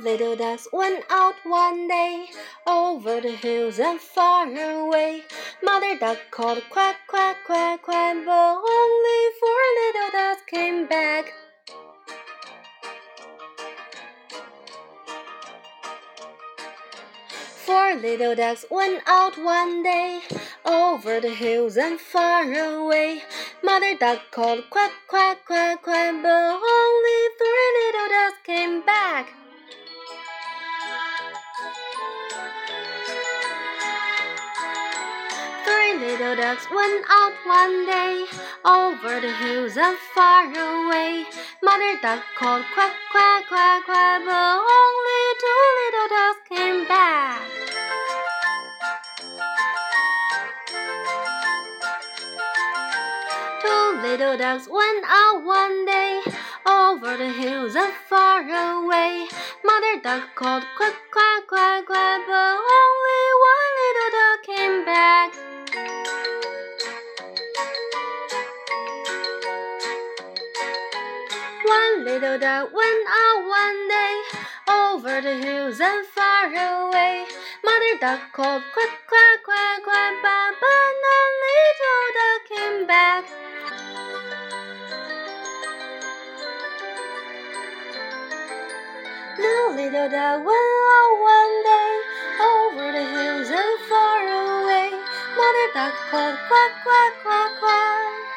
little ducks went out one day over the hills and far away. Mother duck called quack, quack, quack, quack, but only four little ducks came back. Four little ducks went out one day over the hills and far away. Mother duck called quack, quack, quack, quack, but only three little ducks little ducks went out one day over the hills and far away. Mother duck called quack, quack, quack, quack, but only two little ducks came back. Two little ducks went out one day over the hills and far away. Mother duck called quack, quack, quack, quack, but only one One little duck went out one day over the hills and far away. Mother duck called quack, quack, quack, quack, but, but no little duck came back. No little duck went out one day over the hills and far away. Mother duck called quack, quack, quack, quack.